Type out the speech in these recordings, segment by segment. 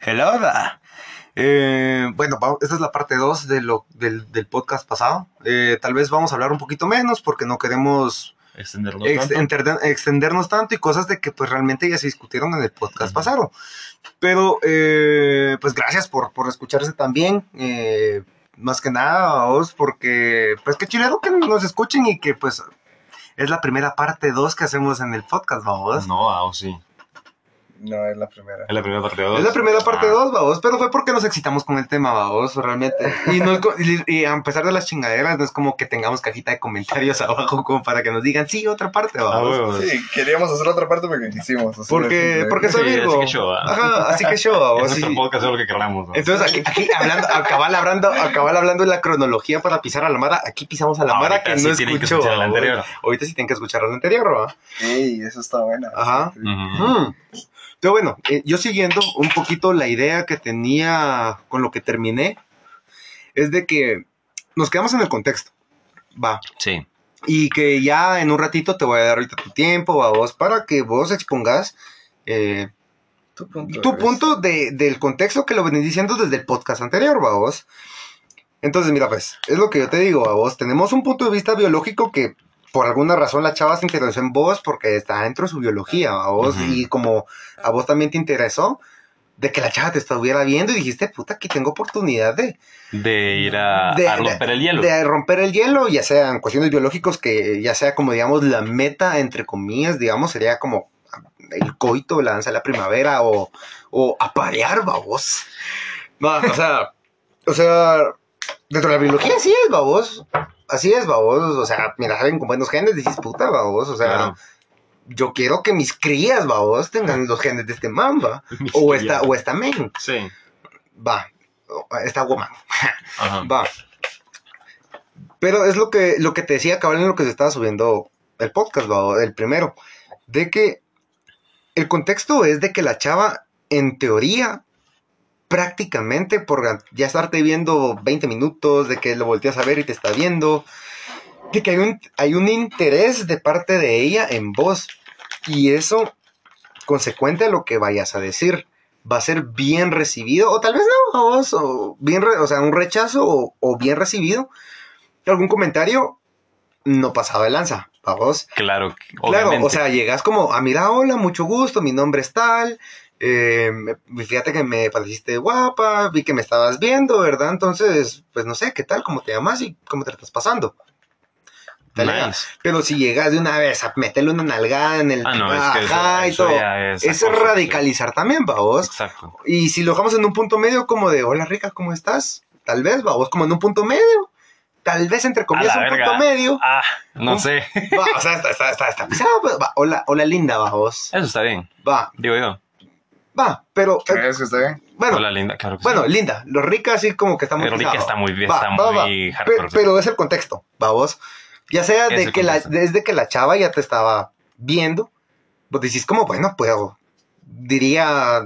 Hello da. Eh, bueno, esta es la parte 2 de lo, del, del podcast pasado. Eh, tal vez vamos a hablar un poquito menos porque no queremos ex- tanto. extendernos tanto y cosas de que pues realmente ya se discutieron en el podcast pasado. Pero eh, pues gracias por, por escucharse también. eh, más que nada a vos porque pues qué chilero que nos escuchen y que pues es la primera parte 2 que hacemos en el podcast, vamos. No, ah, sí. No, es la primera. Es la primera parte de dos. Es la primera parte Ah, 2, vamos, pero fue porque nos excitamos con el tema, vamos, realmente. Y, no es co- y, y a pesar de las chingaderas, no es como que tengamos cajita de comentarios abajo como para que nos digan, sí, otra parte, Ah, vamos. huevo. Sí, queríamos hacer otra parte porque quisimos. Porque, porque soy Sí, Virgo. así que show, ¿ah? Ajá, así que yo, Es vamos. nuestro sí. podcast, es lo que queramos. ¿no? Entonces aquí, aquí hablando, acabar hablando, acabar hablando de la cronología para pisar a la Mara, aquí pisamos a la Mara Ahorita que sí no que escuchó. vamos. anterior. Ahorita sí tienen que escuchar la anterior, ¿va? Ey, eso está buena. Ajá. Pero bueno, eh, yo siguiendo un poquito la idea que tenía con lo que terminé, es de que nos quedamos en el contexto, va, Sí. y que ya en un ratito te voy a dar ahorita tu tiempo a vos para que vos expongas eh, Tu punto. tu de punto de- del contexto que lo venís diciendo desde el podcast anterior, va vos. Entonces, mira, pues, es lo que yo te digo, a vos. Tenemos un punto de vista biológico que por alguna razón la chava se interesó en vos porque está dentro de su biología, a vos. Y como a vos también te interesó de que la chava te estuviera viendo y dijiste, puta, aquí tengo oportunidad de, De ir a, De- a romper el hielo. de romper el hielo, ya sea en cuestiones biológicos, que ya sea como, digamos, la meta, entre comillas, digamos, sería como el coito, la danza de la primavera o, o aparear, babos. Va, o sea, o sea, dentro de la biología así es, babos. Así es, babos. O sea, mira, saben con buenos genes, dices puta, babos. O sea, Claro. yo quiero que mis crías, babos, tengan los genes de este mamba. O esta, o esta men. Sí. Va. Esta woman. Ajá. Va. Pero es lo que, lo que te decía, cabal, en lo que se estaba subiendo el podcast, va, el primero. De que el contexto es de que la chava, en teoría, prácticamente por ya estarte viendo 20 minutos, de que lo volteas a ver y te está viendo, de que hay un, hay un interés de parte de ella en vos. Y eso, consecuente a lo que vayas a decir, va a ser bien recibido, o tal vez no, a vos, o, bien o sea, un rechazo o, o bien recibido. Algún comentario no pasado de lanza, a vos. Claro, Claro, o sea, llegas como, ah, mira, hola, mucho gusto, mi nombre es tal, eh, me- fíjate que me pareciste guapa, vi que me estabas viendo, ¿verdad? Entonces, pues no sé, ¿qué tal? ¿Cómo te llamas y cómo te estás pasando? Nice. Pero si llegas de una vez a meterle una nalgada en el... Ah, no, es que eso, Ajá, y todo. ya es. Radicalizar también, va vos. Exacto. Y si lo dejamos en un punto medio como de, hola rica, ¿cómo estás? Tal vez, va vos como en un punto medio. Tal vez entre comillas un verga. punto medio. Ah, no Un- sé. Va, o sea, está, está, está, está pues, va, hola, hola linda, va vos. Eso está bien, Va, digo yo. Va, pero, eh, ¿Crees que está bien? bueno, Hola, linda, claro que bueno, sí. linda, lo rica así como que está muy pisado. está muy bien, Va, está va, va. muy Pe- hardcore. pero es el contexto, va vos. Ya sea de que la, desde que la chava ya te estaba viendo, pues decís como, bueno, pues diría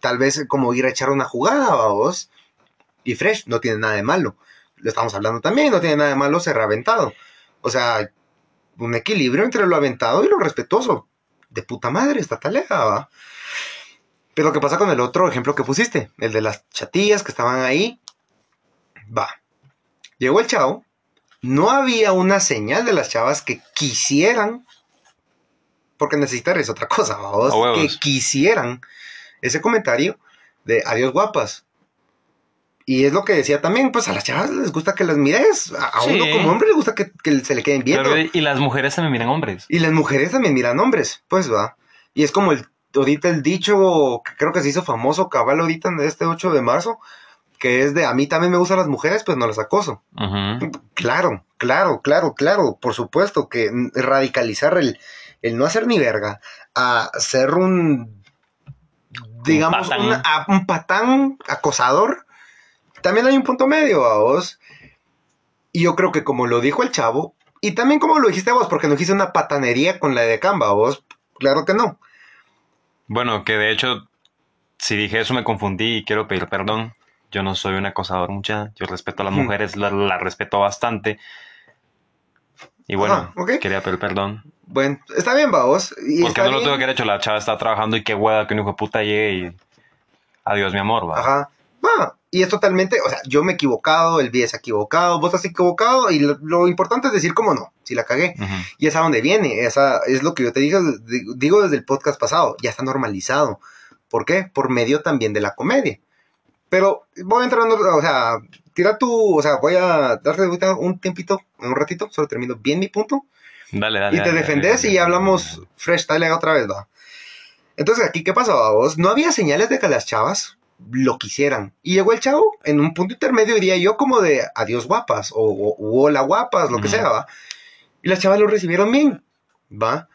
tal vez como ir a echar una jugada, va vos. Y fresh, no tiene nada de malo. Lo estamos hablando también, no tiene nada de malo ser aventado. O sea, un equilibrio entre lo aventado y lo respetuoso. De puta madre, esta talea, va. Pero ¿qué pasa con el otro ejemplo que pusiste? El de las chatillas que estaban ahí. Va. Llegó el chavo. No había una señal de las chavas que quisieran. Porque necesitar es otra cosa, huevos. Que quisieran ese comentario de adiós guapas. Y es lo que decía también, pues a las chavas les gusta que las mires. A, Sí. uno como hombre le gusta que, que se le queden viendo. Pero, y las mujeres también miran hombres. Y las mujeres también miran hombres, pues va. Y es como el, ahorita el dicho que creo que se hizo famoso cabal ahorita en este 8 de marzo, que es de a mí también me gustan las mujeres, pues no las acoso. Claro, claro, claro, claro, por supuesto que radicalizar el, el no hacer ni verga a ser un, digamos, patán. un, a- un patán acosador, también hay un punto medio a vos. Y yo creo que como lo dijo el chavo, y también como lo dijiste vos, porque no dijiste una patanería con la de Camba, vos, claro que no. Bueno, que de hecho, si dije eso me confundí y quiero pedir perdón. Yo no soy un acosador, mucha. Yo respeto a las Ujú. mujeres, la, la respeto bastante. Y bueno, Ajá, ok. quería pedir perdón. Bueno, está bien, va vos. Y Porque no lo tuve que haber hecho. La chava está trabajando y qué hueá que un hijo de puta llegue y adiós mi amor, va. Ajá. Va. Y es totalmente, o sea, yo me he equivocado, el se ha equivocado, vos has equivocado, y lo, lo importante es decir cómo no, si la cagué. Y es a dónde viene, esa es lo que yo te digo, digo desde el podcast pasado, ya está normalizado. ¿Por qué? Por medio también de la comedia. Pero voy entrando, o sea, tira tu, o sea, voy a darte un tiempito, un ratito, solo termino bien mi punto, Dale, dale. y te dale, defendes dale, y dale, hablamos dale. fresh tile otra vez, va. Entonces, aquí, ¿qué pasaba, vos? No había señales de que las chavas lo quisieran. Y llegó el chavo en un punto intermedio, diría yo, como de adiós guapas, o, hola guapas, lo que sea, va. Y las chavas lo recibieron bien, va.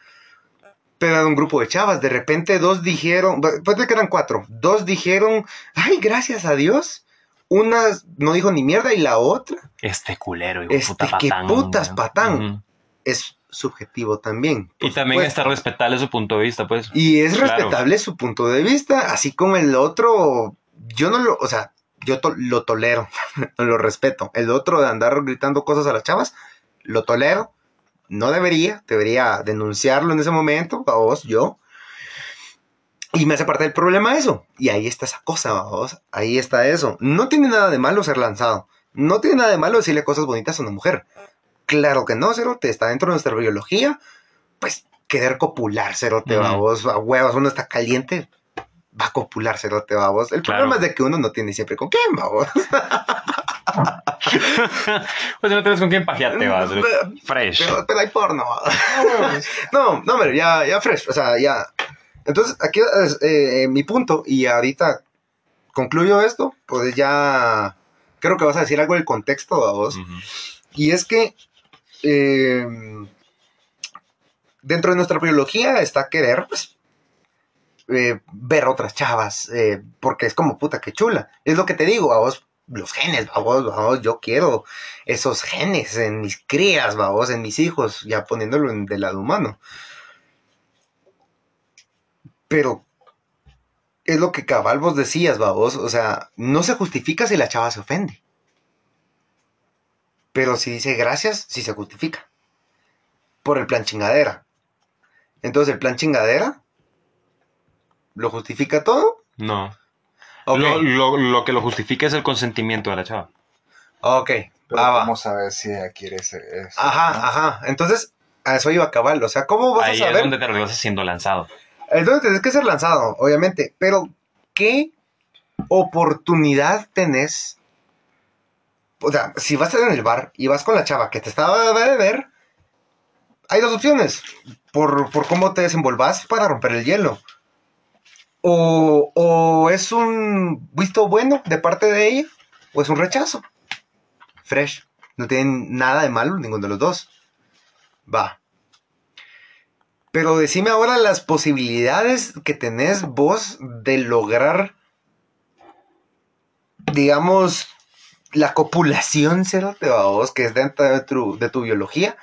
Pero era un grupo de chavas. De repente, dos dijeron, después de que eran cuatro, dos dijeron, ay, gracias a Dios. Una no dijo ni mierda y la otra Este culero, hijo Este, puta qué putas patán. Es subjetivo también. Y también está respetable su punto de vista, pues. Y es Claro. respetable su punto de vista, así como el otro, yo no lo, o sea, yo to- lo tolero, lo respeto. El otro de andar gritando cosas a las chavas, lo tolero. No debería, debería denunciarlo en ese momento, a vos, yo. Y me hace parte del problema eso. Y ahí está esa cosa, vos. Ahí está eso. No tiene nada de malo ser lanzado. No tiene nada de malo decirle cosas bonitas a una mujer. Claro que no, Cerote. Está dentro de nuestra biología. Pues querer copular, Cerote, Ujú. vos. A huevos, uno está caliente. Va a copular, Cerote, vos. El Claro. problema es de que uno no tiene siempre con quién, vos. pues no tienes con quién pajearte, vas. Fresh. pero- pero hay porno. No, no, pero ya, ya fresh, o sea, ya. Entonces, aquí es eh, mi punto, y ahorita concluyo esto, pues ya creo que vas a decir algo del contexto a vos. Y es que eh, dentro de nuestra biología está querer, pues, eh, ver otras chavas, eh, porque es como puta que chula. Es lo que te digo, a vos, los genes, a vos, a vos, yo quiero esos genes en mis crías, a vos, en mis hijos, ya poniéndolo del lado humano. Pero es lo que cabal vos decías, vos, o sea, no se justifica si la chava se ofende. Pero si dice gracias, sí se justifica. Por el plan chingadera. Entonces, el plan chingadera lo justifica todo. No. Lo, lo- lo que lo justifica es el consentimiento de la chava. Ok. Pero Ah, va. ¿cómo saber si ella quiere ese, eso? Ajá, no? ajá. Entonces, a eso iba a cabal. O sea, ¿cómo vas Ahí a es saber? donde te regresas siendo lanzado. Entonces tienes que ser lanzado, obviamente. Pero, ¿qué oportunidad tenés? O sea, si vas a estar en el bar y vas con la chava que te estaba de ver, hay dos opciones. Por, por cómo te desenvolvas para romper el hielo. O, o es un visto bueno de parte de ella, o es un rechazo. Fresh. No tienen nada de malo ninguno de los dos. Va. Pero decime ahora las posibilidades que tenés vos de lograr, digamos, la copulación, cero de vos, que es dentro de tu, de tu biología.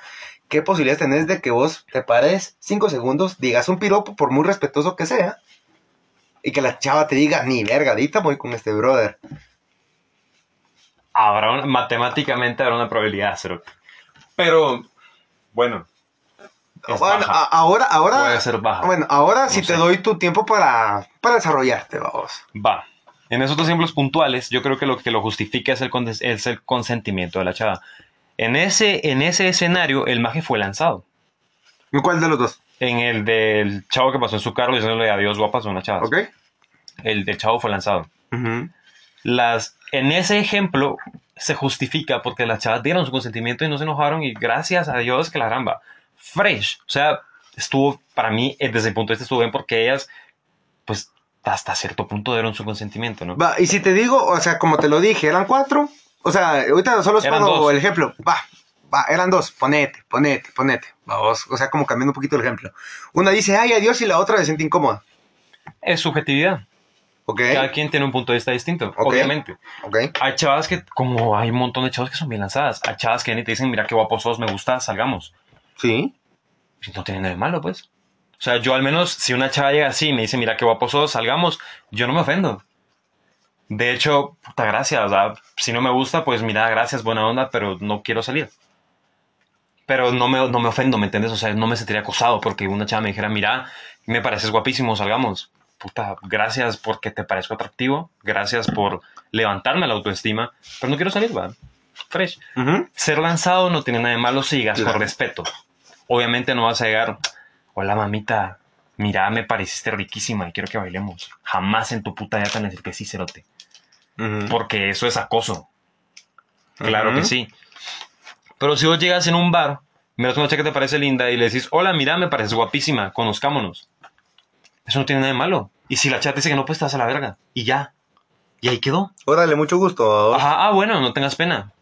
¿Qué posibilidades tenés de que vos te pares cinco segundos, digas un piropo, por muy respetuoso que sea, y que la chava te diga, ni vergadita voy con este brother? Habrá un- matemáticamente habrá una probabilidad, cero. Pero, bueno. Es Bueno, baja. ahora, ahora, Puede ser baja. bueno, ahora sí No te sé. doy tu tiempo para, para desarrollarte, vamos. Va. En esos dos ejemplos puntuales, yo creo que lo que lo justifica es el, con- es el consentimiento de la chava. En ese, en ese escenario, el maje fue lanzado. ¿En cuál de los dos? En el del chavo que pasó en su carro diciéndole adiós guapas a una chava. ¿Ok? El del chavo fue lanzado. Las, en ese ejemplo se justifica porque las chavas dieron su consentimiento y no se enojaron y gracias a Dios que la ramba. Fresh. O sea, estuvo, para mí, eh, desde el punto de vista estuvo bien porque ellas, pues, hasta cierto punto dieron su consentimiento, ¿no? Va, y si te digo, o sea, como te lo dije, eran cuatro. O sea, ahorita solo os pongo el ejemplo. Va, va, eran dos. Ponete, ponete, ponete. Vamos, o sea, como cambiando un poquito el ejemplo. Una dice, ay, adiós, y la otra se siente incómoda. Es subjetividad. ¿Ok? Cada quien tiene un punto de vista distinto, Ok. obviamente. ¿Ok? Hay chavas que, como hay un montón de chavas que son bien lanzadas, hay chavas que y te dicen, mira qué guapo sos, me gusta, salgamos. Sí. No tiene nada de malo, pues. O sea, yo al menos, si una chava llega así y me dice, mira qué guapo sos, salgamos, yo no me ofendo. De hecho, puta gracias, o sea, si no me gusta, pues mira, gracias, buena onda, pero no quiero salir. Pero no me, no me ofendo, ¿me entiendes? O sea, no me sentiría acosado porque una chava me dijera, mira, me pareces guapísimo, salgamos. puta, gracias porque te parezco atractivo, gracias por levantarme la autoestima, pero no quiero salir, va. Fresh. Ser lanzado no tiene nada de malo si llegas con respeto. Obviamente no vas a llegar, hola mamita, mira, me pareciste riquísima y quiero que bailemos. Jamás en tu puta vida te van a decir que sí, cerote. Porque eso es acoso. Claro que sí. Pero si vos llegas en un bar, miras una chica que te parece linda y le decís, hola, mira, me pareces guapísima, conozcámonos. Eso no tiene nada de malo. Y si la chata dice que no, pues estás a la verga. Y ya. Y ahí quedó. Órale, mucho gusto. Ajá, ah, bueno, no tengas pena.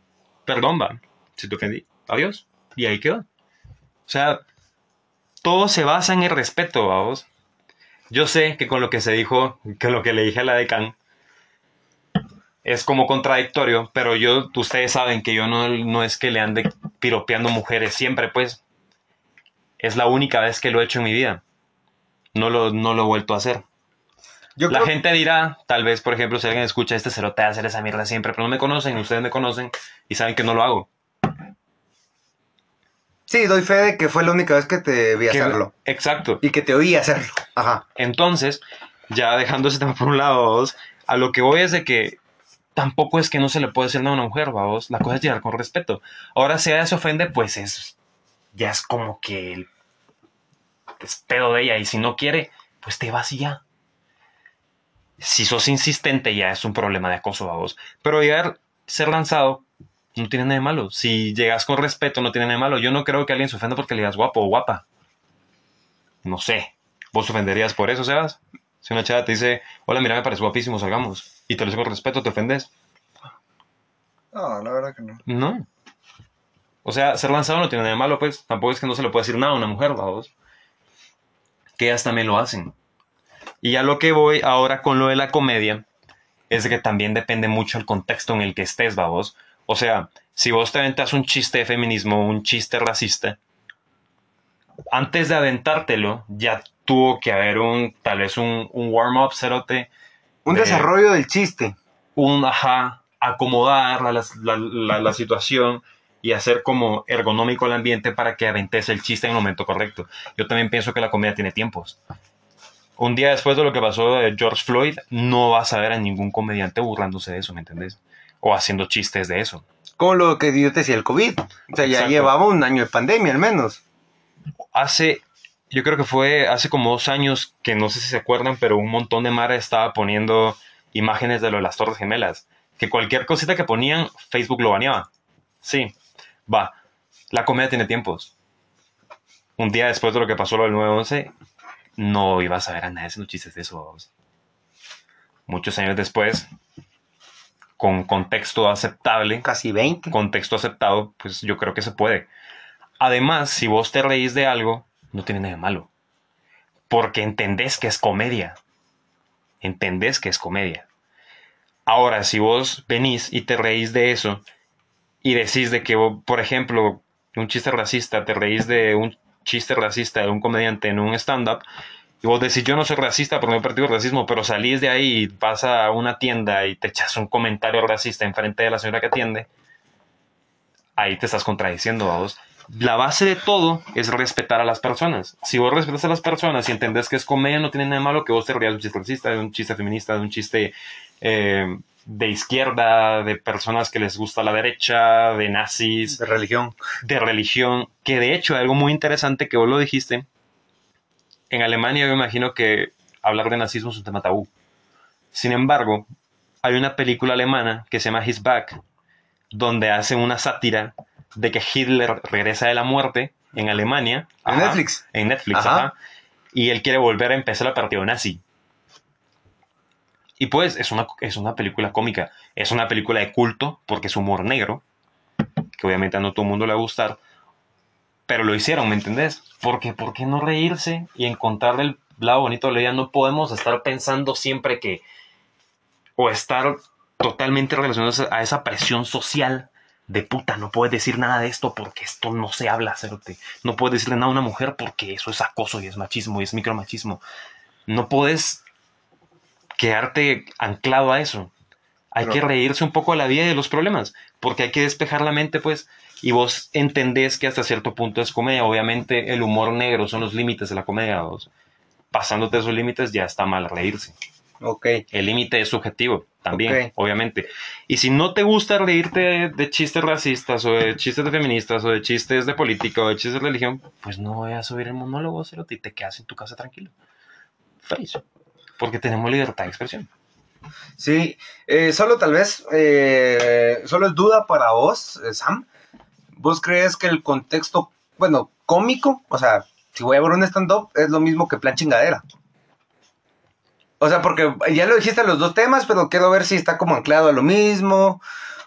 Perdón, va. Si te ofendí. Adiós. Y ahí quedó. O sea, todo se basa en el respeto, vamos. Yo sé que con lo que se dijo, que lo que le dije a la decan, es como contradictorio, pero yo, ustedes saben que yo no, no es que le ande piropeando mujeres siempre, pues. Es la única vez que lo he hecho en mi vida. No lo, no lo he vuelto a hacer. Yo La creo- gente dirá, tal vez, por ejemplo, si alguien escucha este cerote hacer esa mierda siempre, pero no me conocen, ustedes me conocen y saben que no lo hago. Sí, doy fe de que fue la única vez que te vi Que- hacerlo. Exacto. Y que te oí hacerlo. Ajá. Entonces, ya dejando ese tema por un lado, vos, a lo que voy es de que tampoco es que no se le puede decir nada a una mujer, vamos. La cosa es llegar con respeto. Ahora, si ella se ofende, pues es. Ya es como que el es pedo de ella. Y si no quiere, pues te vas y ya. Si sos insistente, ya es un problema de acoso, vamos. Pero llegar, ser lanzado, no tiene nada de malo. Si llegas con respeto, no tiene nada de malo. Yo no creo que alguien se ofenda porque le digas guapo o guapa. No sé. ¿Vos te ofenderías por eso, Sebas? Si una chava te dice, hola, mira, me parece guapísimo, salgamos. Y te lo dice con respeto, ¿te ofendes? No, la verdad que no. No. O sea, ser lanzado no tiene nada de malo, pues. Tampoco es que no se le puede decir nada a una mujer, vamos. Que ellas también lo hacen. Y a lo que voy ahora con lo de la comedia, es de que también depende mucho el contexto en el que estés, vamos. O sea, si vos te aventas un chiste de feminismo, un chiste racista, antes de aventártelo, ya tuvo que haber un, tal vez un, un warm-up, cerote, Un de- desarrollo del chiste. un ajá, acomodar la, la- la- la situación y hacer como ergonómico el ambiente para que aventes el chiste en el momento correcto. Yo también pienso que la comedia tiene tiempos. Un día después de lo que pasó de George Floyd, no vas a ver a ningún comediante burlándose de eso, ¿me entendés? O haciendo chistes de eso. Como lo que yo te decía el COVID. O sea, ya Exacto. llevaba un año de pandemia al menos. Hace, yo creo que fue hace como dos años, que no sé si se acuerdan, pero un montón de Mara estaba poniendo imágenes de lo de las Torres Gemelas. Que cualquier cosita que ponían, Facebook lo baneaba. Sí, va. La comedia tiene tiempos. Un día después de lo que pasó lo del 9-11, no ibas a ver a nadie haciendo chistes de eso. Muchos años después, con contexto aceptable, Casi 20. contexto aceptado, pues yo creo que se puede. Además, si vos te reís de algo, no tiene nada de malo. Porque entendés que es comedia. Entendés que es comedia. Ahora, si vos venís y te reís de eso y decís de que, por ejemplo, un chiste racista, te reís de un chiste racista de un comediante en un stand-up, y vos decís, yo no soy racista porque no he practico racismo, pero salís de ahí y vas a una tienda y te echas un comentario racista enfrente de la señora que atiende, ahí te estás contradiciendo, vos. La base de todo es respetar a las personas. Si vos respetas a las personas y entendés que es comedia, no tiene nada de malo que vos te rías de un chiste racista, de un chiste feminista, de un chiste eh, de izquierda, de personas que les gusta la derecha, de nazis, De religión. de religión, que de hecho algo muy interesante que vos lo dijiste, en Alemania yo me imagino que hablar de nazismo es un tema tabú. Sin embargo, hay una película alemana que se llama His Back, donde hace una sátira de que Hitler regresa de la muerte en Alemania. En Ajá, Netflix. En Netflix, Ajá. ajá. Y él quiere volver a empezar el partido nazi. Y pues es una, es una película cómica, es una película de culto porque es humor negro, que obviamente a no todo el mundo le va a gustar, pero lo hicieron, ¿me entendés? Porque, ¿por qué no reírse y encontrar el lado bonito de la vida? No podemos estar pensando siempre que, o estar totalmente relacionados a esa presión social de puta, no puedes decir nada de esto porque esto no se habla, cerote. No puedes decirle nada a una mujer porque eso es acoso y es machismo y es micromachismo. No puedes quedarte anclado a eso. Hay Pero- que reírse un poco de la vida y de los problemas, porque hay que despejar la mente, pues, y vos entendés que hasta cierto punto es comedia. Obviamente el humor negro son los límites de la comedia, vos. pasándote esos límites ya está mal reírse. Ok. El límite es subjetivo también, obviamente. Y si no te gusta reírte de, de chistes racistas o de chistes de feministas o de chistes de política o de chistes de religión, pues no voy a subir el monólogo, cerote, y te quedas en tu casa tranquilo. Feliz. Porque tenemos libertad de expresión. Sí, eh, solo tal vez, eh, solo es duda para vos, eh, Sam. ¿Vos crees que el contexto, bueno, cómico, o sea, si voy a ver un stand-up, es lo mismo que plan chingadera? O sea, porque ya lo dijiste los dos temas, pero quiero ver si está como anclado a lo mismo,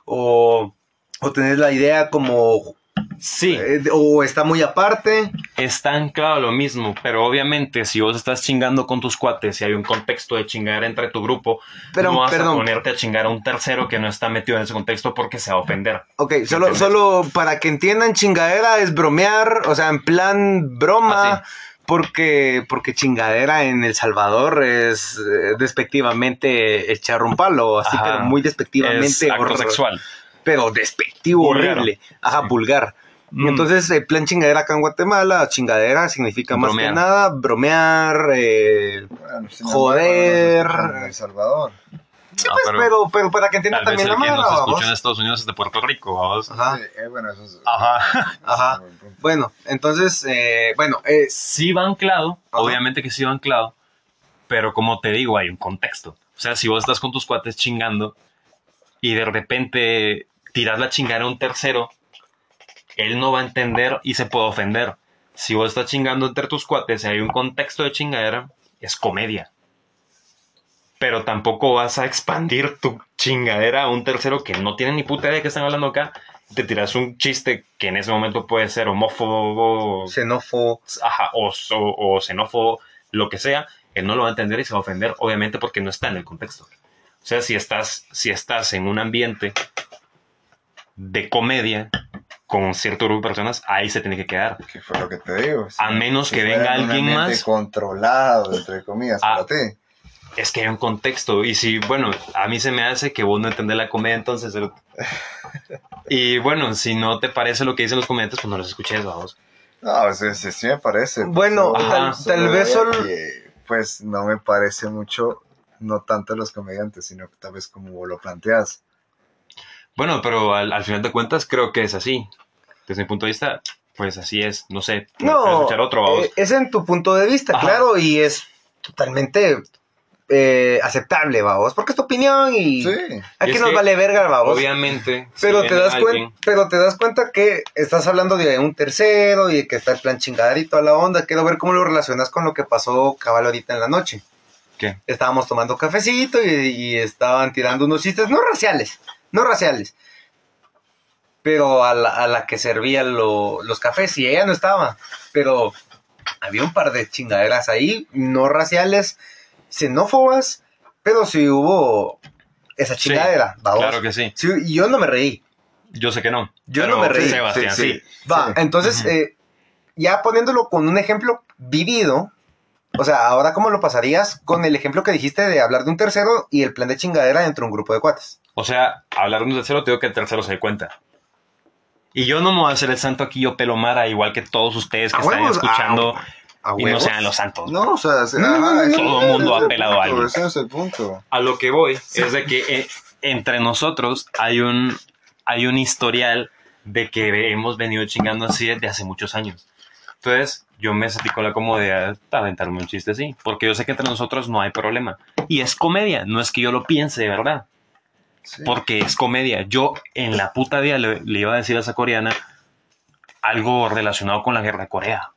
o, o tenés la idea como, Sí, eh, o está muy aparte. está anclado lo mismo, pero obviamente si vos estás chingando con tus cuates y hay un contexto de chingar entre tu grupo, Pero, no vas perdón. a ponerte a chingar a un tercero que no está metido en ese contexto porque se va a ofender. Ok, solo, ¿Entiendes? solo para que entiendan, chingadera es bromear, o sea, en plan broma, Ah, porque, porque chingadera en El Salvador es eh, despectivamente echar un palo, así, Ajá. pero muy despectivamente. Es acto sexual. Pero despectivo, Vulgar. horrible. Ajá, Sí. vulgar. Mm. Entonces, el plan chingadera acá en Guatemala, chingadera significa más Bromear. que nada bromear, eh, Bueno, Joder. no escuchan En El Salvador. sí, No, pues, pero pero, pero para que entiendan Tal vez también el la que mano. nos vamos. escucha en Estados Unidos es de Puerto Rico, vamos. Ajá, Sí, eh, bueno, eso es. Ajá. ajá. Bueno, entonces, eh, bueno, eh, Sí va anclado, Ajá. obviamente que sí va anclado, pero como te digo, hay un contexto. O sea, si vos estás con tus cuates chingando y de repente tiras la chingada a un tercero, él no va a entender y se puede ofender. Si vos estás chingando entre tus cuates y hay un contexto de chingadera, es comedia. Pero tampoco vas a expandir tu chingadera a un tercero que no tiene ni puta idea de qué están hablando acá. Te tiras un chiste que en ese momento puede ser homófobo, xenófobo. ajá, o, o- o xenófobo, lo que sea, él no lo va a entender y se va a ofender, obviamente porque no está en el contexto. O sea, si estás, si estás en un ambiente de comedia con cierto grupo de personas, ahí se tiene que quedar. ¿Qué fue lo que te digo? Si- A menos si que venga alguien más. controlado, entre comillas, Ah. para ti. Es que hay un contexto. Y si, bueno, a mí se me hace que vos no entendés la comedia, entonces. pero- Y bueno, si no te parece lo que dicen los comediantes, pues no los escuches, vamos. No, sí, sí, sí me parece. pues, Bueno, tal- solo tal vez solo- que, pues no me parece mucho, no tanto los comediantes, sino tal vez como lo planteas. Bueno, pero al, al final de cuentas creo que es así. Desde mi punto de vista, pues así es. No sé, No, escuchar otro, vamos. eh, es en tu punto de vista, Ajá. claro, y es totalmente eh, aceptable, vamos, porque es tu opinión y Sí, aquí Y nos que, vale verga, vamos. Obviamente. si Pero te, das alguien- cuenta, pero te das cuenta que estás hablando de un tercero y de que está el plan chingadera y toda la onda. Quiero ver cómo lo relacionas con lo que pasó cabal ahorita en la noche. ¿Qué? Estábamos tomando cafecito y, y estaban tirando unos chistes, no raciales, no raciales. Pero a la, a la que servía lo- los cafés y ella no estaba. Pero había un par de chingaderas ahí, no raciales, xenófobas, pero sí hubo esa Sí, chingadera. vamos. Claro que sí. Sí, y yo no me reí. Yo sé que no. Yo pero no me reí. Sebastián, sí. Sí, sí. Va, Sí. entonces, eh, ya poniéndolo con un ejemplo vivido, o sea, ahora cómo lo pasarías con el ejemplo que dijiste de hablar de un tercero y el plan de chingadera dentro de un grupo de cuates. O sea, hablar de un tercero, te digo que el tercero se dé cuenta. Y yo no me voy a hacer el santo aquí, yo pelomara, igual que todos ustedes que A están huevos, escuchando A y no sean los santos. No, o sea, sí, No, no, no, ajá, no, ese- todo el mundo ha es el pelado a punto, alguien. Ese es el punto. A lo que voy es de que eh, entre nosotros hay un, hay un historial de que hemos venido chingando así desde hace muchos años. Entonces, yo me sentí con la comodidad de aventarme un chiste así, porque yo sé que entre nosotros no hay problema. Y es comedia, no es que yo lo piense de verdad, Sí. porque es comedia. Yo en la puta día le, le iba a decir a esa coreana algo relacionado con la guerra de Corea,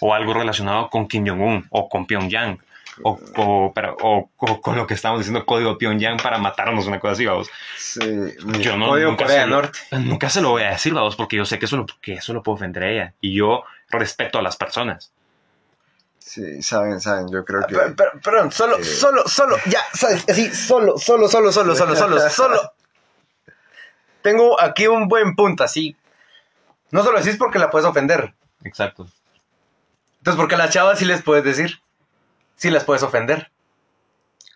o algo relacionado con Kim Jong-un, o con Pyongyang. O, o- pero- o- o con lo que estamos diciendo código Pyongyang para matarnos, una cosa así, vamos. Sí, Yo no, Código nunca, Corea se Norte. nunca se lo voy a decir, vamos, porque yo sé que eso, lo, que eso lo puede ofender a ella. Y yo respeto a las personas. Sí, saben, saben, yo creo que... Pero- pero- perdón, solo, Eh. solo, solo, ya, sabes, así, solo, solo, solo, solo, solo, solo, solo. Tengo aquí un buen punto, así. No solo decís porque la puedes ofender. Exacto. Entonces, porque a las chavas sí les puedes decir. Sí las puedes ofender.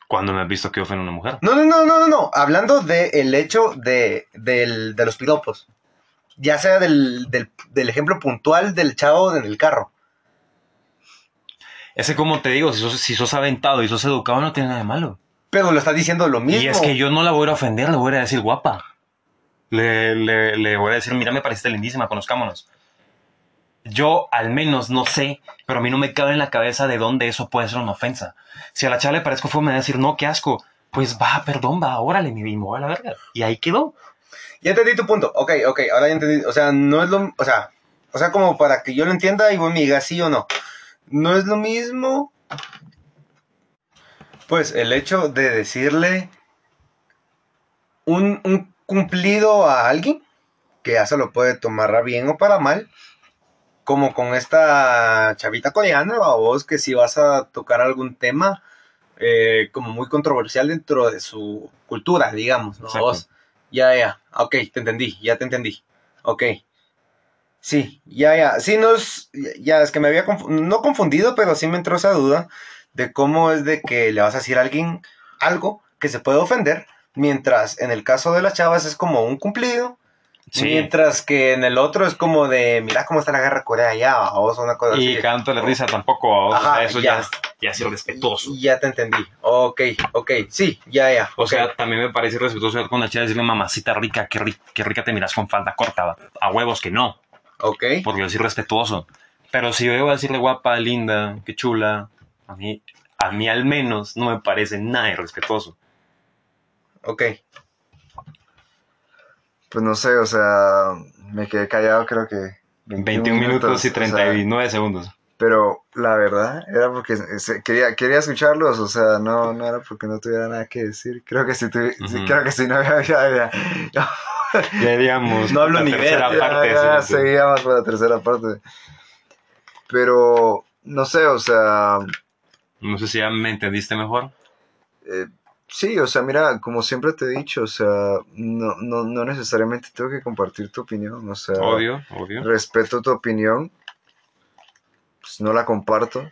¿Cuándo me has visto que ofende a una mujer? No, no, no, no, no, no. Hablando del hecho de, del- de los piropos. Ya sea del, del, del ejemplo puntual del chavo en el carro. Ese, como te digo, si sos, si sos aventado y sos educado, no tiene nada de malo. Pero lo estás diciendo lo mismo. Y es que yo no la voy a ofender, le voy a decir guapa. Le, le, le voy a decir, mira, me pareciste lindísima, conozcámonos. Yo al menos no sé, pero a mí no me cabe en la cabeza de dónde eso puede ser una ofensa. Si a la chava le parezco feo, me va a decir, no, qué asco. Pues va, perdón, va, órale, mi voy a la verga. Y ahí quedó. Ya entendí tu punto. Ok, ok, ahora ya entendí. O sea, no es lo. O sea, o sea, como para que yo lo entienda y vos me digas sí o no. No es lo mismo. Pues el hecho de decirle un, un cumplido a alguien, que ya se lo puede tomar a bien o para mal, como con esta chavita coreana, o vos que si vas a tocar algún tema eh, como muy controversial dentro de su cultura, digamos, ¿no? Vos, ya, ya, ok, te entendí, ya te entendí, ok. Sí, ya, ya, sí, no es, ya, es que me había, no confundido, pero sí me entró esa duda de cómo es de que le vas a decir a alguien algo que se puede ofender, mientras en el caso de las chavas es como un cumplido, Sí. mientras que en el otro es como de, mira cómo está la guerra Corea allá, o vos una cosa Y así. canto la risa tampoco. O sea, eso ya. ya, ya es irrespetuoso. Ya te entendí. Ok, ok. Sí, ya, ya. O sea, también me parece irrespetuoso con la chica decirle mamacita rica, qué, ri- qué rica te miras con falda corta. A huevos que no, ok. porque es irrespetuoso. Pero si yo iba a decirle guapa, linda, qué chula, a mí, a mí al menos no me parece nada irrespetuoso. Ok. Pues no sé, o sea, me quedé callado creo que 21 minutos y o sea, 39 segundos. pero la verdad era porque quería, quería escucharlos, o sea, no, no era porque no tuviera nada que decir. Creo que sí, Ujú. creo que sí, no había, ya, ya, ya, digamos, No hablo la ni tercera parte. ya, ya, sí, sí. seguíamos por la tercera parte. Pero, no sé, o sea, No sé si ya me entendiste mejor. eh, sí, o sea, mira, como siempre te he dicho, o sea, no, no, no necesariamente tengo que compartir tu opinión, o sea, Obvio, obvio. respeto tu opinión, pues no la comparto,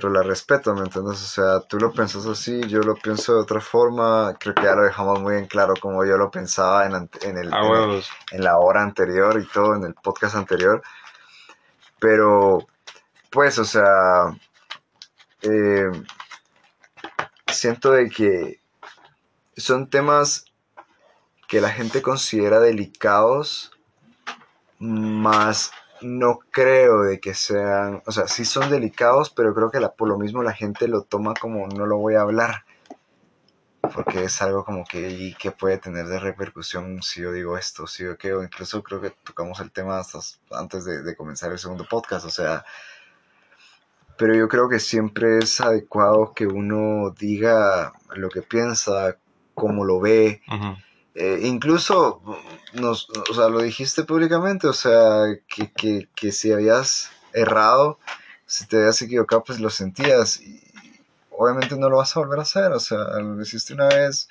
pero la respeto, ¿me entiendes? O sea, tú lo pensás así, yo lo pienso de otra forma, creo que ya lo dejamos muy en claro como yo lo pensaba en, el, A en el- huevos. en la hora anterior y todo, en el podcast anterior. Pero, pues, o sea, eh, siento de que son temas que la gente considera delicados, más no creo de que sean, o sea, sí son delicados, pero creo que la, por lo mismo la gente lo toma como no lo voy a hablar porque es algo como que, y que puede tener de repercusión si yo digo esto, si yo qué, o incluso creo que tocamos el tema antes de, comenzar el segundo podcast, o sea, pero yo creo que siempre es adecuado que uno diga lo que piensa, cómo lo ve. Eh, incluso, nos, o sea, lo dijiste públicamente, o sea, que, que, que si habías errado, si te habías equivocado, pues lo sentías. Y obviamente no lo vas a volver a hacer, o sea, lo hiciste una vez,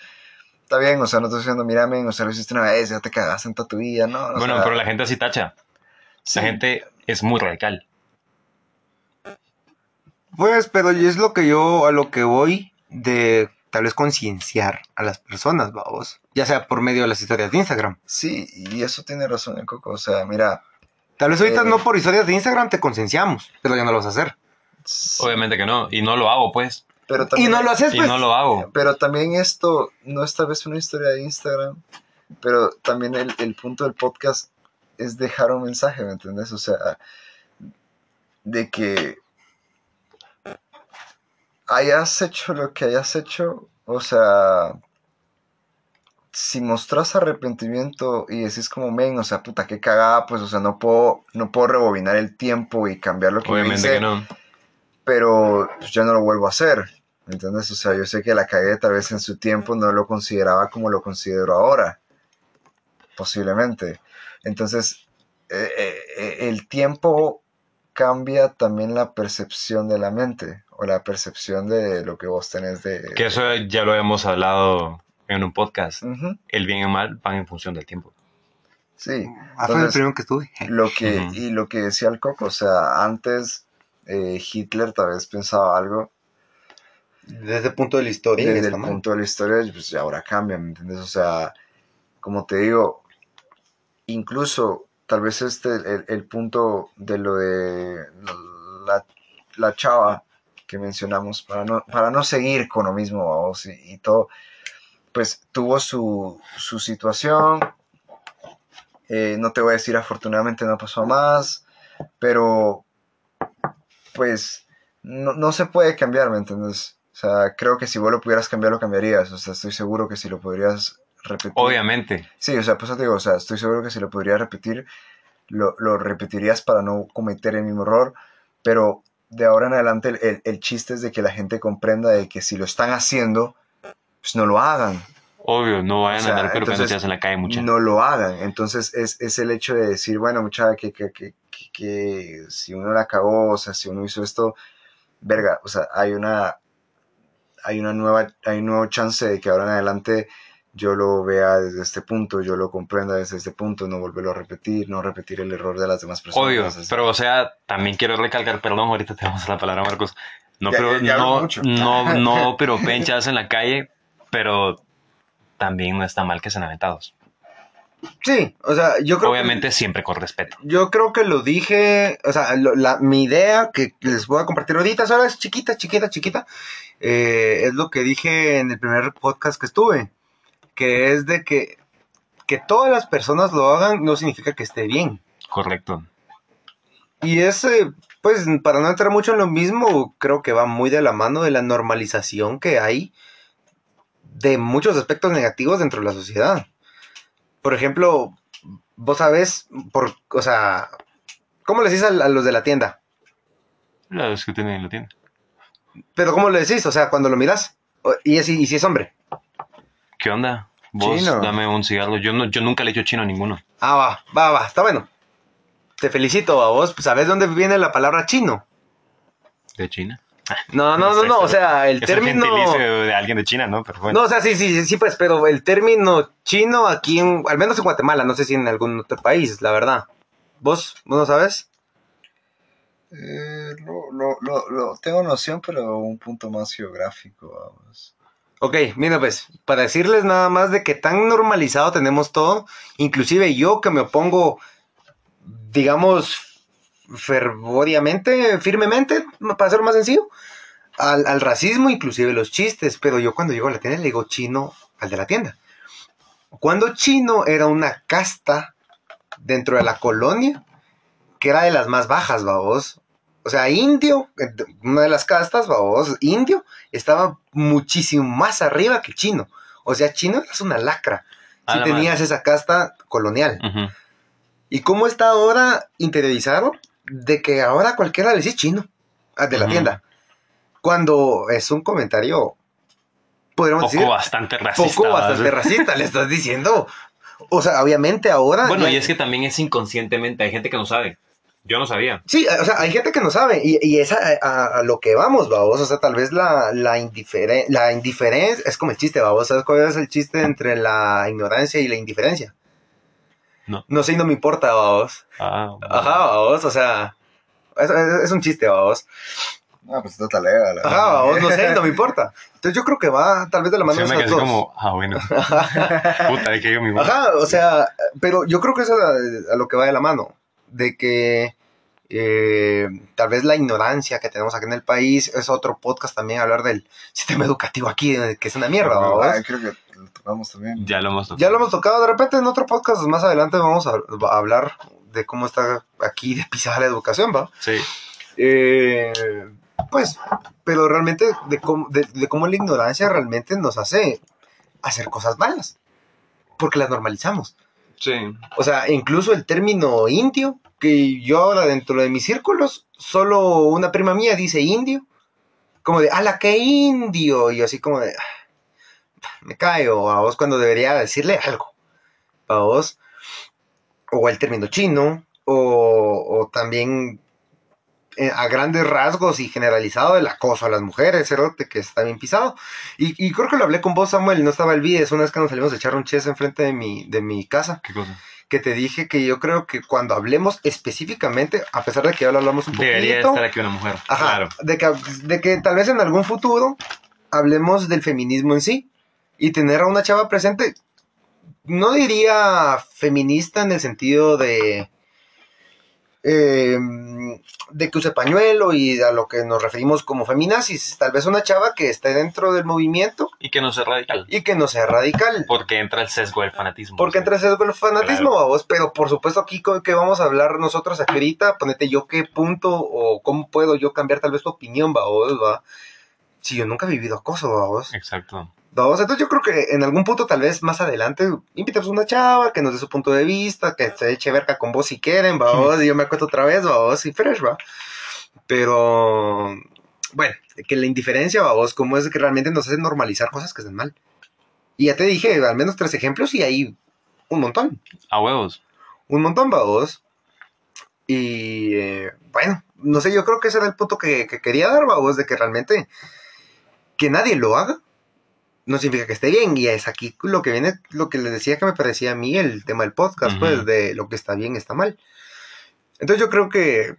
está bien, o sea, no estoy diciendo, mírame, o sea, lo hiciste una vez, ya te cagaste en toda tu vida, ¿no? O Bueno, sea, pero la gente así tacha. sí, La gente es muy radical. Pues, pero y es lo que yo, a lo que voy de tal vez concienciar a las personas, vamos. Ya sea por medio de las historias de Instagram. Sí, y eso tiene razón el Coco, o sea, mira, Tal vez ahorita Eh. no por historias de Instagram te concienciamos, pero ya no lo vas a hacer. Obviamente que no. Y no lo hago, pues. pero Y también... no lo haces, Y pues. no lo hago. Pero también esto no es tal vez una historia de Instagram, pero también el, el punto del podcast es dejar un mensaje, ¿me entiendes? O sea, de que hayas hecho lo que hayas hecho, o sea, si mostras arrepentimiento y decís como, men, o sea, puta, qué cagada, pues, o sea, no puedo, no puedo rebobinar el tiempo y cambiar lo que Obviamente hice que no. pero pues, ya no lo vuelvo a hacer. ¿me ¿Entiendes? O sea, yo sé que la cagué tal vez en su tiempo no lo consideraba como lo considero ahora. Posiblemente. Entonces, eh, eh, eh, el tiempo cambia también la percepción de la mente o la percepción de lo que vos tenés de... Que eso ya lo hemos hablado en un podcast. El bien y el mal van en función del tiempo. Sí. Ah, fue el Entonces- primero que estuve. Lo que. Y lo que decía el Coco, o sea, antes eh, Hitler tal vez pensaba algo Desde el punto de la historia. desde el mal. punto de la historia, pues ahora cambia, ¿me entiendes? O sea, como te digo, incluso tal vez este, el, el punto de lo de la, la chava que mencionamos, para no, para no seguir con lo mismo vamos, y, todo, pues tuvo su, su situación. Eh, no te voy a decir, afortunadamente no pasó más, pero pues no, no se puede cambiar, ¿me entiendes? O sea, creo que si vos lo pudieras cambiar, lo cambiarías. O sea, estoy seguro que si lo podrías repetir. Obviamente. Sí, o sea, pues te digo, o sea, estoy seguro que si lo podrías repetir, lo, lo repetirías para no cometer el mismo error. Pero de ahora en adelante, el, el- el chiste es de que la gente comprenda de que si lo están haciendo, pues no lo hagan. Obvio, no vayan O sea, a andar entonces, en la calle. No lo hagan. Entonces es, es el hecho de decir, bueno, muchacha, que, que, que, que- que si uno la cagó, o sea, si uno hizo esto, verga, o sea, hay una, hay una nueva, hay un nuevo chance de que ahora en adelante yo lo vea desde este punto, yo lo comprenda desde este punto, no volverlo a repetir, no repetir el error de las demás personas. Obvio, pero o sea, también quiero recalcar, perdón, ahorita te vamos a la palabra, Marcos. No, Ya- pero ya- no, no, no, pero penchas en la calle, pero también no está mal que sean aventados. Sí, o sea, yo creo Obviamente siempre con respeto. yo creo que lo dije, o sea, lo- la, mi idea que les voy a compartir ahorita, solo es chiquita, chiquita, chiquita, eh, es lo que dije en el primer podcast que estuve, que es de que que todas las personas lo hagan no significa que esté bien. Correcto. Y ese, pues, para no entrar mucho en lo mismo, creo que va muy de la mano de la normalización que hay de muchos aspectos negativos dentro de la sociedad. Por ejemplo, vos sabés, por, o sea, ¿cómo le decís a, a los de la tienda? Los que tienen en la tienda. Pero ¿cómo le decís? O sea, cuando lo miras, y, es, y si es hombre. ¿Qué onda? Vos Chino. dame un cigarro. Yo, no, yo nunca le echo chino a ninguno. Ah, va, va, va, está bueno. Te felicito a vos. ¿Sabés dónde viene la palabra chino? ¿De China? No, no, No no, no, o sea, el Es término... de alguien de China, ¿no? Pero bueno. No, o sea, sí, sí, sí, pues, pero el término chino aquí, en, al menos en Guatemala, no sé si en algún otro país, la verdad. ¿Vos? ¿Vos no sabes? Eh, lo, lo, lo, lo- tengo noción, pero un punto más geográfico, vamos. Ok, mira pues, para decirles nada más de que tan normalizado tenemos todo, inclusive yo que me opongo, digamos, fervoriamente, firmemente, para hacerlo más sencillo, al, al racismo, inclusive los chistes, pero yo cuando llego a la tienda le digo chino al de la tienda. Cuando chino era una casta dentro de la colonia, que era de las más bajas, babos. O sea, indio, eh, una de las castas, babos, indio, estaba muchísimo más arriba que chino. O sea, chino es una lacra. Si la tenías madre. esa casta colonial. ¿Y cómo está ahora interiorizado? De que ahora cualquiera le dice chino ah, de la tienda. Cuando es un comentario, podríamos Poco decir, bastante racista. poco bastante racista, le estás diciendo. O sea, obviamente ahora. Bueno, ya- y es que también es inconscientemente. Hay gente que no sabe. Yo no sabía. Sí, o sea, hay gente que no sabe, y, y es a, a- a lo que vamos, vamos, o sea, tal vez la, la, indiferen- la indiferencia, es como el chiste, vamos, ¿sabes cuál es el chiste entre la ignorancia y la indiferencia? No. No sé y no me importa, vamos. Ah, Ajá, vamos, o sea, es, es- es un chiste, vamos. Ah, pues está legal. Ajá, vamos, no sé, no me importa. Entonces yo creo que va tal vez de la mano de dos. como, ah, bueno. Puta, que yo mi. Ajá, o sea, pero yo creo que eso es a, a lo que va de la mano. De que eh, tal vez la ignorancia que tenemos aquí en el país es otro podcast también, hablar del sistema educativo aquí, que es una mierda, ¿no? Ah, creo que lo tocamos también. Ya lo hemos Ya lo hemos tocado, de repente en otro podcast más adelante vamos a, a hablar de cómo está aquí de pisada la educación, ¿va? Sí. Eh, pues, pero realmente de cómo, de, de cómo la ignorancia realmente nos hace hacer cosas malas, porque las normalizamos. Sí. O sea, incluso el término indio, que yo ahora dentro de mis círculos, solo una prima mía dice indio, como de, ala, qué indio, y así como de, "Ah, me caeo a vos cuando debería decirle algo, a vos, o el término chino, o, o también eh, a grandes rasgos y generalizado el acoso a las mujeres, cerote, que está bien pisado. Y, creo que lo hablé con vos, Samuel, no estaba el video, es una vez que nos salimos a echar un chess enfrente de mi, de mi casa ¿Qué cosa? Que te dije que yo creo que cuando hablemos específicamente, a pesar de que ya lo hablamos un poquito, Debería estar aquí una mujer. ajá, Claro. de, que, de que tal vez en algún futuro hablemos del feminismo en sí y tener a una chava presente, no diría feminista en el sentido de eh, de que use pañuelo y a lo que nos referimos como feminazis. Tal vez una chava que esté dentro del movimiento Y que no sea radical. y que no sea radical. Porque entra el sesgo del fanatismo. Porque entre ese el fanatismo, Claro. pero por supuesto aquí co- que vamos a hablar nosotros aquí ahorita, ponete yo qué punto o cómo puedo yo cambiar tal vez tu opinión, vamos, va. Si yo nunca he vivido acoso, vamos. Exacto. Vamos, entonces yo creo que en algún punto, tal vez más adelante, invitamos a una chava que nos dé su punto de vista, que se eche verca con vos si quieren, vamos, y yo me acuesto otra vez, vamos, y fresh, va. Pero, bueno, que la indiferencia, vamos, como es que realmente nos hace normalizar cosas que están mal. Y ya te dije, al menos tres ejemplos y hay un montón, A huevos. un montón, vamos. Y, eh, bueno, no sé, yo creo que ese era el punto que, que quería dar, vamos, de que realmente que nadie lo haga no significa que esté bien. Y es aquí lo que viene, lo que les decía que me parecía a mí el tema del podcast, pues, de lo que está bien, está mal. Entonces yo creo que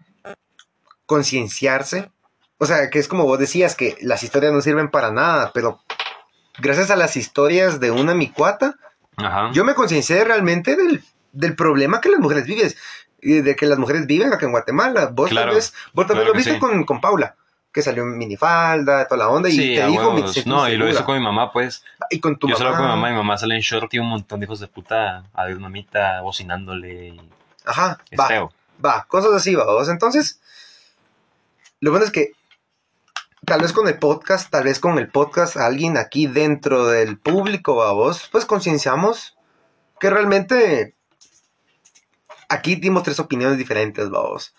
concienciarse, o sea, que es como vos decías, que las historias no sirven para nada, pero gracias a las historias de una micuata, Ajá. yo me conciencié realmente del, del problema que las mujeres viven, de que las mujeres viven acá en Guatemala. Vos Claro, tal vez, vos tal vez claro lo viste sí. con, con Paula, que salió en minifalda, toda la onda, y Sí, te dijo, siento No, y lo hizo con mi mamá, pues. Y con tu Yo solo mamá. con mi mamá, mi mamá sale en short y un montón de hijos de puta a ver mamita bocinándole y Ajá, va, feo. va, cosas así, va. vos. Entonces, lo bueno es que tal vez con el podcast, tal vez con el podcast, alguien aquí dentro del público, va vos, pues concienciamos que realmente aquí dimos tres opiniones diferentes, va vos.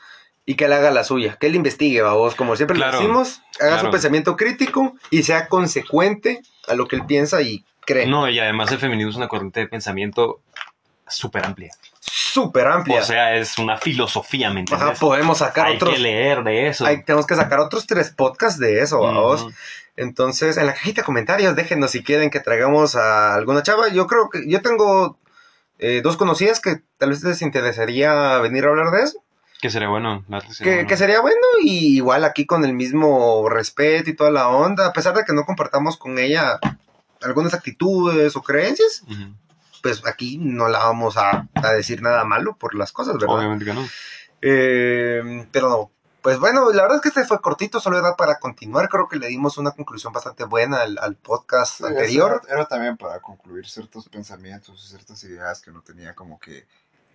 Y que él haga la suya, que él investigue, vos, como siempre Claro, lo decimos, haga su claro. pensamiento crítico y sea consecuente a lo que él piensa y cree. No, y además el feminismo es una corriente de pensamiento súper amplia. Súper amplia. O sea, es una filosofía, ¿me Ajá, entiendes? podemos sacar Hay otros. que leer de eso. Hay- tenemos que sacar otros tres podcasts de eso, ¿va vos. Entonces, en la cajita de comentarios, déjenos si quieren que traigamos a alguna chava. Yo creo que yo tengo eh, dos conocidas que tal vez les interesaría venir a hablar de eso. Que sería bueno. que sería Que, bueno. que sería bueno y igual aquí con el mismo respeto y toda la onda, a pesar de que no compartamos con ella algunas actitudes o creencias, pues aquí no la vamos a, a decir nada malo por las cosas, ¿verdad? Obviamente que no. Eh, pero, pues bueno, la verdad es que este fue cortito, solo era para continuar. Creo que le dimos una conclusión bastante buena al, al podcast Sí, anterior. Era, era también para concluir ciertos pensamientos, ciertas ideas que no tenía como que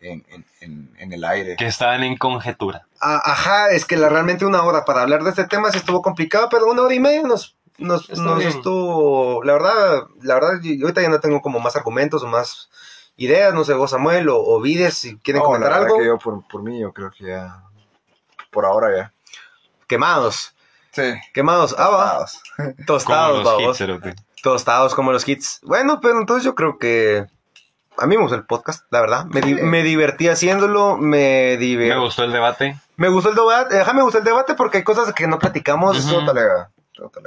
en, en, en, el aire. Que estaban en conjetura. Ah, ajá, es que la, realmente una hora para hablar de este tema sí estuvo complicado, pero una hora y media nos, nos, nos estuvo. La verdad, la verdad, yo, ahorita ya no tengo como más argumentos o más ideas. No sé, vos, Samuel o, o Vides, si quieren No, comentar la algo. que yo por, por mí, yo creo que ya. Por ahora ya. Quemados, Sí. quemados, ah, va. Tostados. Como Tostados, los hits, tostados como los hits. Bueno, pero entonces yo creo que a mí me gustó el podcast, la verdad. Me, di- me divertí haciéndolo, me Me divertí. gustó el debate. Me gustó el debate, ajá, me gustó el debate porque hay cosas que no platicamos.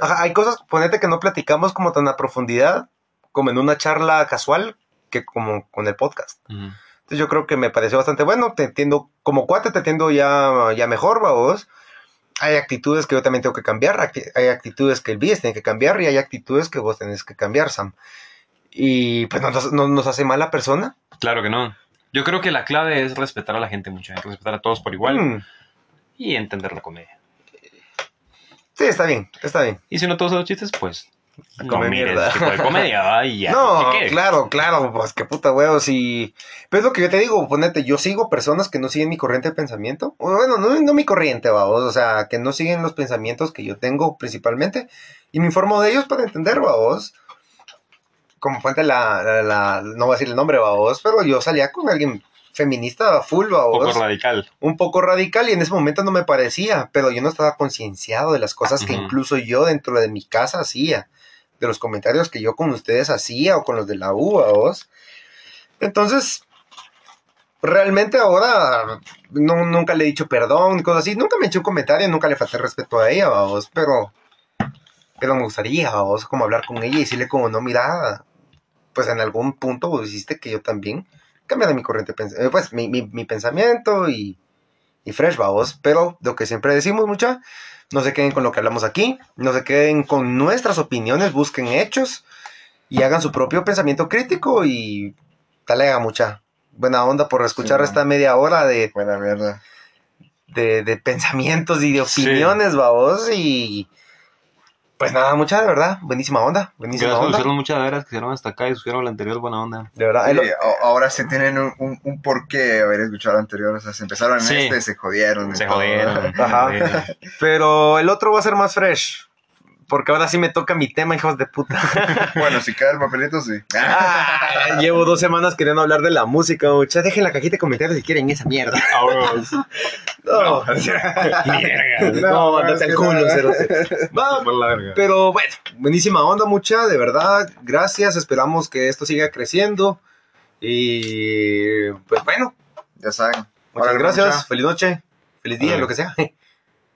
Ajá, hay cosas, ponete que no platicamos como tan a profundidad, como en una charla casual, que como con el podcast. Entonces yo creo que me pareció bastante bueno, te entiendo, como cuate te entiendo ya, ya mejor, vos. Hay actitudes que yo también tengo que cambiar, acti- hay actitudes que el BIES tiene que cambiar y hay actitudes que vos tenés que cambiar, Sam. Y pues no, nos- no nos hace mala persona. Claro que no. Yo creo que la clave es respetar a la gente mucho, respetar a todos por igual Mm, y entender la comedia. sí, está bien, está bien. Y si no todos los chistes, pues no mierda. tipo de comedia, ya. No, claro, claro, pues qué puta huevos y... Pero es lo que yo te digo, ponete, yo sigo personas que no siguen mi corriente de pensamiento. Bueno, no, no mi corriente, vamos, o sea, que no siguen los pensamientos que yo tengo principalmente. Y me informo de ellos para entender, vamos. Como fuente la, la, la- no voy a decir el nombre, vamos, pero yo salía con alguien feminista full, Un vamos. poco radical. un poco radical y en ese momento no me parecía, pero yo no estaba concienciado de las cosas que incluso yo dentro de mi casa hacía, de los comentarios que yo con ustedes hacía o con los de la U, vos. Entonces, realmente ahora no, nunca le he dicho perdón ni cosas así, nunca me he hecho un comentario, nunca le falté respeto a ella, vos, pero, pero me gustaría, vos, como hablar con ella y decirle como, no, mira, pues en algún punto vos hiciste que yo también cambiara mi corriente, eh, pues mi, mi, mi pensamiento y, y fresh, vamos, pero lo que siempre decimos mucha, no se queden con lo que hablamos aquí, no se queden con nuestras opiniones, busquen hechos y hagan su propio pensamiento crítico y talega mucha buena onda por escuchar Sí, esta media hora de, Buena mierda. de, de pensamientos y de Sí. opiniones, babos. Y pues nada, mucha de verdad, buenísima onda, buenísima Gracias, onda. pusieron muchas veras que hicieron hasta acá y subieron la anterior buena onda. De verdad, Sí, ahora sí tienen un, un, un porqué haber escuchado el anterior. O sea, se empezaron en Sí. este, se jodieron. Se jodieron. Ajá. Pero el otro va a ser más fresh. Porque ahora sí me toca mi tema, hijos de puta. Bueno, si cae el papelito, sí. Ah, llevo dos semanas queriendo hablar de la música, mucha. Dejen la cajita de comentarios si quieren esa mierda. Ah. No, Mierda. no, No, andate es al culo, verga. Pero bueno, buenísima onda, mucha, de verdad. Gracias, esperamos que esto siga creciendo. Y pues bueno, Ya saben. muchas gracias. mucha. Feliz noche, feliz día, lo que sea.